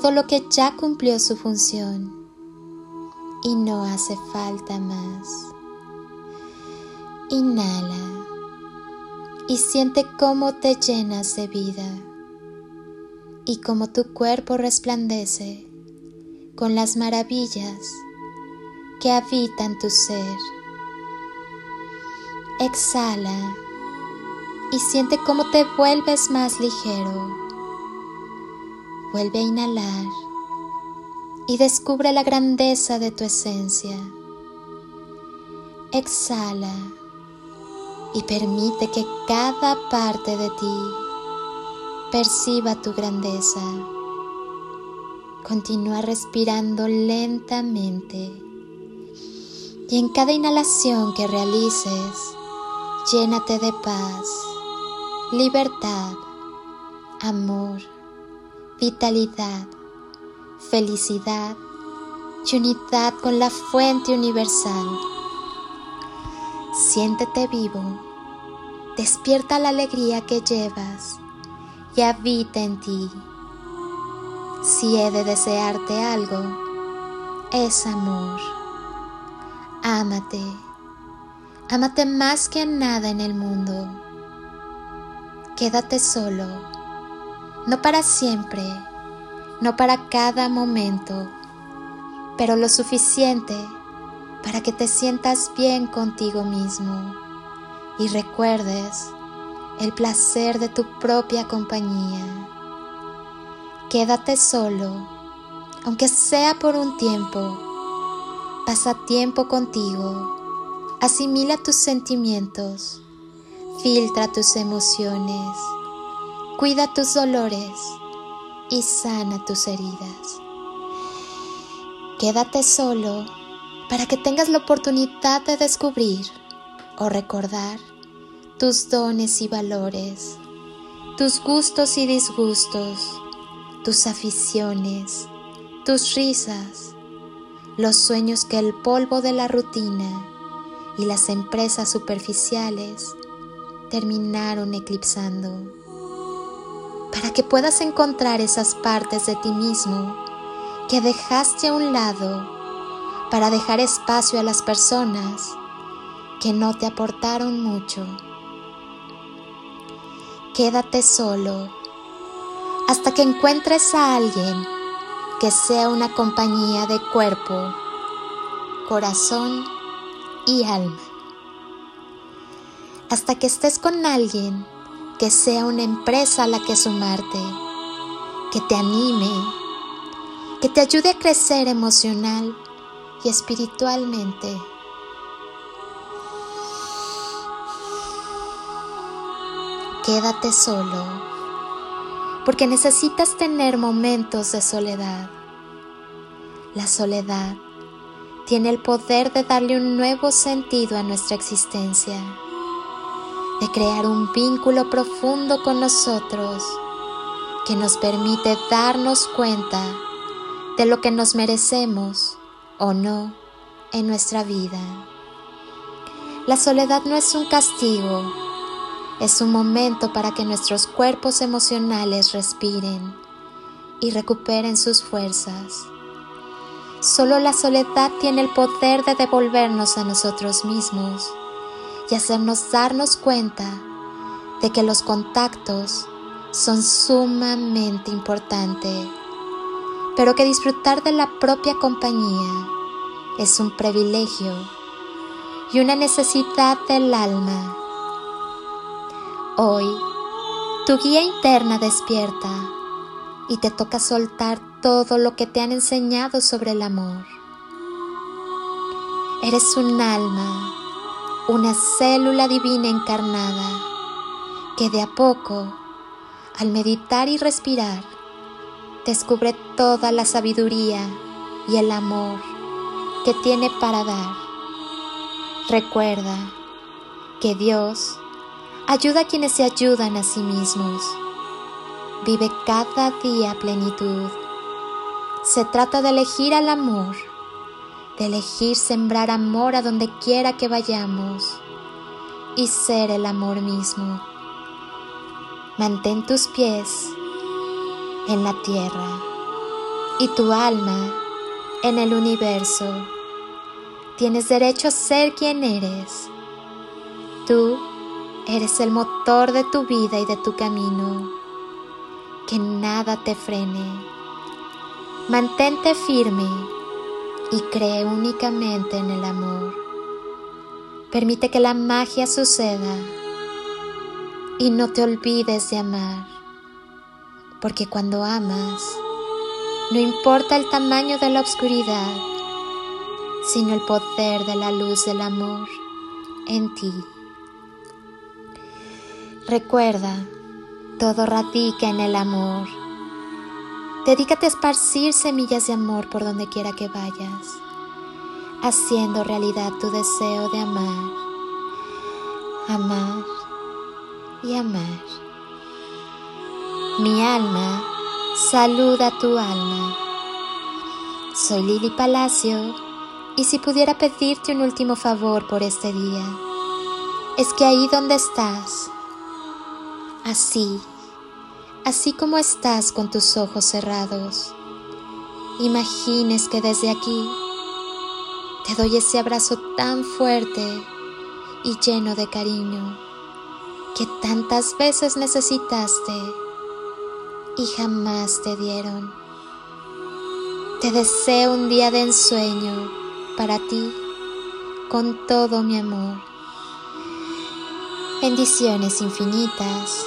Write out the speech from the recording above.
todo lo que ya cumplió su función. Y no hace falta más. Inhala. Y siente cómo te llenas de vida. Y cómo tu cuerpo resplandece con las maravillas que habitan tu ser. Exhala. Y siente cómo te vuelves más ligero Vuelve a inhalar y descubre la grandeza de tu esencia. Exhala y permite que cada parte de ti perciba tu grandeza. Continúa respirando lentamente y en cada inhalación que realices, llénate de paz, libertad, amor vitalidad, felicidad y unidad con la fuente universal. Siéntete vivo, despierta la alegría que llevas y habita en ti. Si he de desearte algo, es amor. Ámate, ámate más que nada en el mundo. Quédate solo no para siempre, no para cada momento, pero lo suficiente para que te sientas bien contigo mismo y recuerdes el placer de tu propia compañía. Quédate solo, aunque sea por un tiempo. Pasa tiempo contigo, asimila tus sentimientos, filtra tus emociones Cuida tus dolores y sana tus heridas. Quédate solo para que tengas la oportunidad de descubrir o recordar tus dones y valores, tus gustos y disgustos, tus aficiones, tus risas, los sueños que el polvo de la rutina y las empresas superficiales terminaron eclipsando para que puedas encontrar esas partes de ti mismo que dejaste a un lado para dejar espacio a las personas que no te aportaron mucho. Quédate solo hasta que encuentres a alguien que sea una compañía de cuerpo, corazón y alma. Hasta que estés con alguien que sea una empresa a la que sumarte, que te anime, que te ayude a crecer emocional y espiritualmente. Quédate solo, porque necesitas tener momentos de soledad. La soledad tiene el poder de darle un nuevo sentido a nuestra existencia de crear un vínculo profundo con nosotros que nos permite darnos cuenta de lo que nos merecemos o no en nuestra vida. La soledad no es un castigo, es un momento para que nuestros cuerpos emocionales respiren y recuperen sus fuerzas. Solo la soledad tiene el poder de devolvernos a nosotros mismos y hacernos darnos cuenta de que los contactos son sumamente importantes, pero que disfrutar de la propia compañía es un privilegio y una necesidad del alma. Hoy, tu guía interna despierta y te toca soltar todo lo que te han enseñado sobre el amor. Eres un alma una célula divina encarnada que de a poco, al meditar y respirar, descubre toda la sabiduría y el amor que tiene para dar. Recuerda que Dios ayuda a quienes se ayudan a sí mismos. Vive cada día plenitud. Se trata de elegir al amor, de elegir sembrar amor a donde quiera que vayamos y ser el amor mismo. Mantén tus pies en la tierra y tu alma en el universo. Tienes derecho a ser quien eres. Tú eres el motor de tu vida y de tu camino. Que nada te frene. Mantente firme y cree únicamente en el amor. Permite que la magia suceda y no te olvides de amar, porque cuando amas, no importa el tamaño de la oscuridad, sino el poder de la luz del amor en ti. Recuerda, todo radica en el amor. Dedícate a esparcir semillas de amor por donde quiera que vayas, haciendo realidad tu deseo de amar, amar y amar. Mi alma saluda tu alma. Soy Lili Palacio y si pudiera pedirte un último favor por este día, es que ahí donde estás, así, así como estás con tus ojos cerrados, imagines que desde aquí te doy ese abrazo tan fuerte y lleno de cariño que tantas veces necesitaste y jamás te dieron. Te deseo un día de ensueño para ti con todo mi amor. Bendiciones infinitas